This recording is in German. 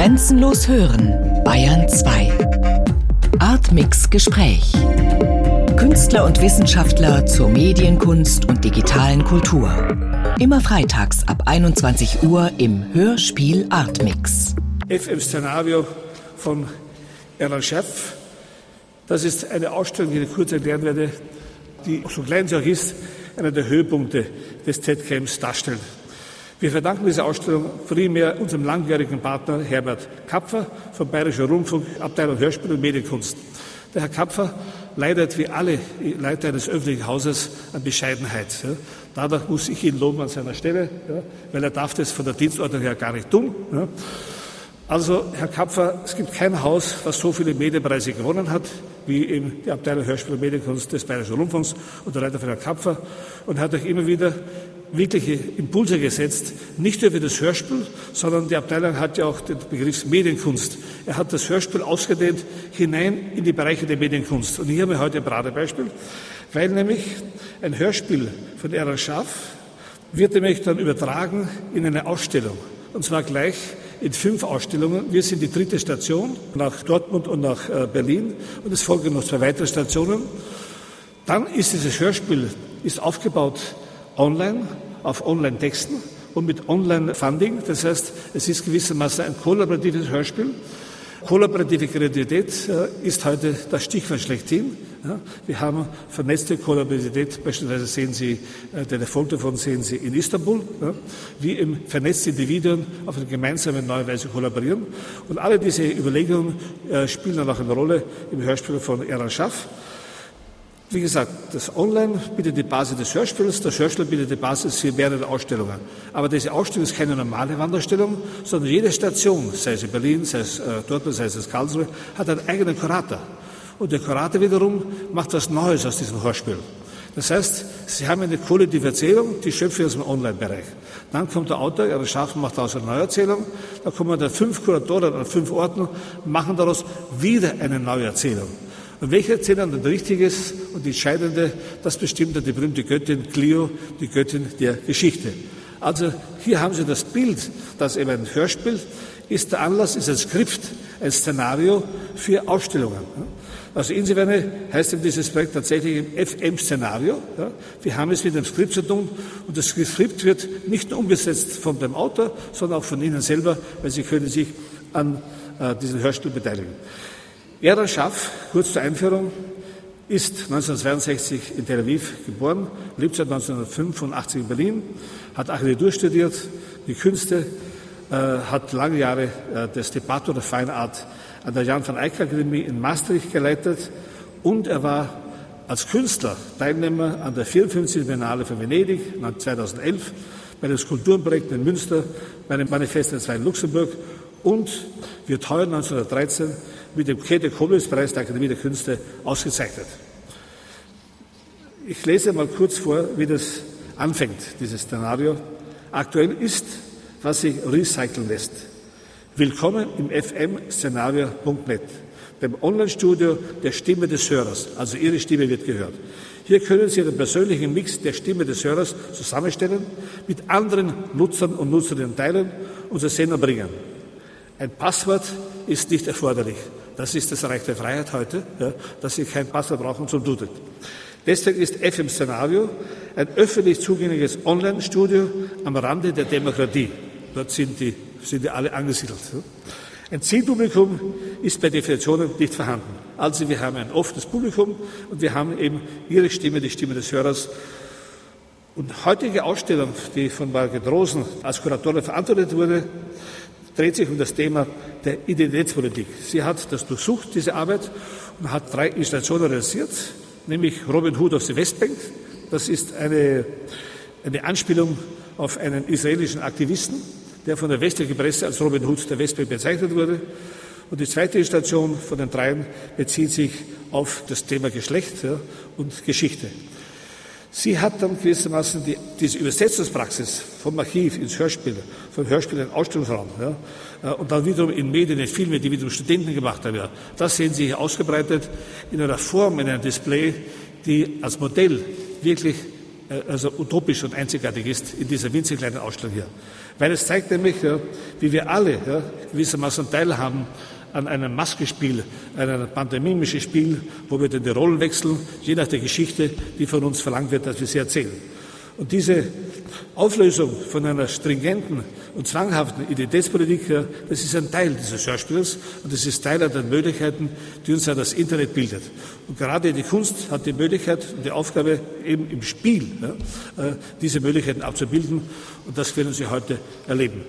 Grenzenlos hören, Bayern 2. Artmix Gespräch. Künstler und Wissenschaftler zur Medienkunst und digitalen Kultur. Immer freitags ab 21 Uhr im Hörspiel Artmix. FM-Szenario von Erland Schaff. Das ist eine Ausstellung, die ich kurz erklären werde, die, so klein sie auch ist, einer der Höhepunkte des Z-Camps darstellt. Wir verdanken diese Ausstellung primär unserem langjährigen Partner Herbert Kapfer vom Bayerischen Rundfunk, Abteilung Hörspiel und Medienkunst. Der Herr Kapfer leidet wie alle Leiter eines öffentlichen Hauses an Bescheidenheit. Ja. Dadurch muss ich ihn loben an seiner Stelle, ja, weil er darf das von der Dienstordnung her gar nicht tun. Ja. Also, Herr Kapfer, es gibt kein Haus, was so viele Medienpreise gewonnen hat, wie eben die Abteilung Hörspiel und Medienkunst des Bayerischen Rundfunks und der Leiter von Herrn Kapfer und hat euch immer wieder wirkliche Impulse gesetzt, nicht nur für das Hörspiel, sondern die Abteilung hat ja auch den Begriff Medienkunst. Er hat das Hörspiel ausgedehnt hinein in die Bereiche der Medienkunst. Und hier haben wir heute ein Paradebeispiel, weil nämlich ein Hörspiel von Erland Schaff wird nämlich dann übertragen in eine Ausstellung. Und zwar gleich in fünf Ausstellungen. Wir sind die dritte Station nach Dortmund und nach äh, Berlin und es folgen noch zwei weitere Stationen. Dann ist dieses Hörspiel ist aufgebaut online, auf Online-Texten und mit Online-Funding. Das heißt, es ist gewissermaßen ein kollaboratives Hörspiel. Kollaborative Kreativität äh, ist heute das Stichwort schlechthin. wir haben vernetzte Kollaborativität, beispielsweise sehen Sie, äh, den Erfolg davon sehen Sie in Istanbul, wie im vernetzte Individuen auf eine gemeinsame neue Weise kollaborieren. Und alle diese Überlegungen äh, spielen dann auch eine Rolle im Hörspiel von Eran Schaff. Wie gesagt, das Online bietet die Basis des Hörspiels, das Hörspiel bietet die Basis für mehrere Ausstellungen. Aber diese Ausstellung ist keine normale Wanderausstellung, sondern jede Station, sei es in Berlin, sei es äh, Dortmund, sei es Karlsruhe, hat einen eigenen Kurator. Und der Kurator wiederum macht was Neues aus diesem Hörspiel. Das heißt, Sie haben eine kollektive Erzählung, die schöpfen aus dem Online-Bereich. Dann kommt der Autor, er schafft, macht daraus eine Neuerzählung. Da kommen dann fünf Kuratoren an fünf Orten, machen daraus wieder eine neue Erzählung. Und welcher Erzähler dann richtig ist und die entscheidende, das bestimmt dann die berühmte Göttin Clio, die Göttin der Geschichte. Also hier haben Sie das Bild, das eben ein Hörspiel ist der Anlass, ist ein Skript, ein Szenario für Ausstellungen. Also insofern heißt eben dieses Projekt tatsächlich im FM-Szenario. Wir haben es mit einem Skript zu tun und das Skript wird nicht nur umgesetzt von dem Autor, sondern auch von Ihnen selber, weil Sie können sich an äh, diesem Hörspiel beteiligen. Erda Schaff, kurz zur Einführung, ist 1962 in Tel Aviv geboren, lebt seit 1985 in Berlin, hat Architektur studiert, die Künste, äh, hat lange Jahre äh, das Debatte der Fine Art an der Jan van Eyck Akademie in Maastricht geleitet und er war als Künstler Teilnehmer an der 54. Biennale von Venedig 2011, bei den Skulpturenprojekten in Münster, bei dem Manifest in Luxemburg und wird heuer 1913 mit dem Käthe Kollwitz-Preis der Akademie der Künste ausgezeichnet. Ich lese mal kurz vor, wie das anfängt, dieses Szenario. Aktuell ist, was sich recyceln lässt. Willkommen im fm-szenario.net, dem Online-Studio der Stimme des Hörers. Also Ihre Stimme wird gehört. Hier können Sie den persönlichen Mix der Stimme des Hörers zusammenstellen, mit anderen Nutzern und Nutzerinnen teilen und zur Sender bringen. Ein Passwort ist nicht erforderlich. Das ist das Reich der Freiheit heute, ja, dass Sie kein Passwort brauchen zum Doodle. Deswegen ist FM Szenario ein öffentlich zugängliches Online-Studio am Rande der Demokratie. Dort sind die, sind die alle angesiedelt. Ein Zielpublikum ist bei Definition nicht vorhanden. Also wir haben ein offenes Publikum und wir haben eben Ihre Stimme, die Stimme des Hörers. Und heutige Ausstellung, die von Margit Rosen als Kuratorin verantwortet wurde, dreht sich um das Thema der Identitätspolitik. Sie hat das durchsucht, diese Arbeit, und hat drei Installationen realisiert, nämlich Robin Hood auf der Westbank. Das ist eine, eine Anspielung auf einen israelischen Aktivisten, der von der westlichen Presse als Robin Hood der Westbank bezeichnet wurde. Und die zweite Installation von den dreien bezieht sich auf das Thema Geschlecht ja, und Geschichte. Sie hat dann gewissermaßen die, diese Übersetzungspraxis vom Archiv ins Hörspiel, vom Hörspiel in den Ausstellungsraum ja, äh, und dann wiederum in Medien, in Filme, die wiederum Studenten gemacht haben. Ja. Das sehen Sie hier ausgebreitet in einer Form, in einem Display, die als Modell wirklich äh, also utopisch und einzigartig ist in dieser winzig kleinen Ausstellung hier. Weil es zeigt nämlich, ja, wie wir alle ja, gewissermaßen teilhaben an einem Maskespiel, einem pantomimischen Spiel, wo wir dann die Rollen wechseln, je nach der Geschichte, die von uns verlangt wird, dass wir sie erzählen. Und diese Auflösung von einer stringenten und zwanghaften Identitätspolitik, das ist ein Teil dieses Schauspiels und das ist Teil der Möglichkeiten, die uns ja das Internet bildet. Und gerade die Kunst hat die Möglichkeit und die Aufgabe, eben im Spiel äh, diese Möglichkeiten abzubilden und das können Sie heute erleben.